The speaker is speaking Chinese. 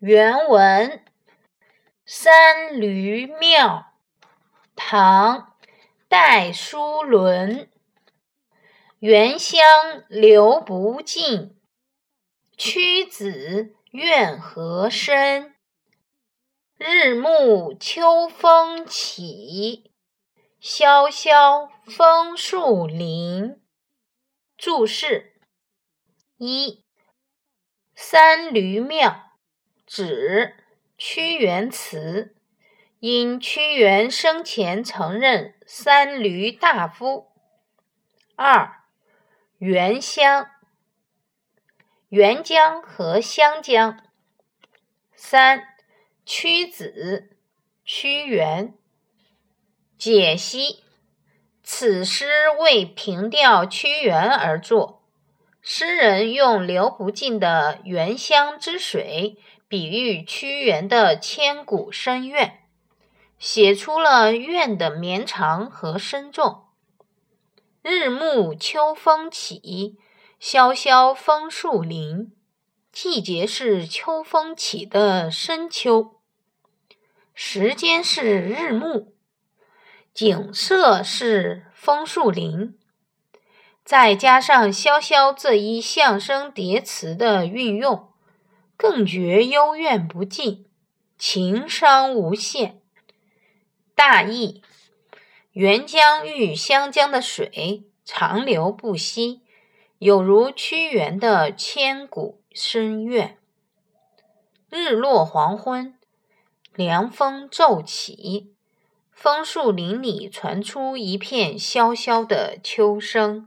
原文《三闾庙》唐·戴叔伦。原乡流不尽，屈子怨何深？日暮秋风起，萧萧枫树林。注释一：三闾庙。指屈原词，因屈原生前曾任三闾大夫。二，沅湘，沅江和湘江。三，屈子，屈原。解析：此诗为凭吊屈原而作，诗人用流不尽的沅湘之水。比喻屈原的千古深怨，写出了怨的绵长和深重。日暮秋风起，萧萧枫树林。季节是秋风起的深秋，时间是日暮，景色是枫树林。再加上萧萧这一象声叠词的运用。更觉幽怨不尽，情伤无限。大意：沅江遇湘江的水长流不息，有如屈原的千古深怨。日落黄昏，凉风骤起，枫树林里传出一片萧萧的秋声。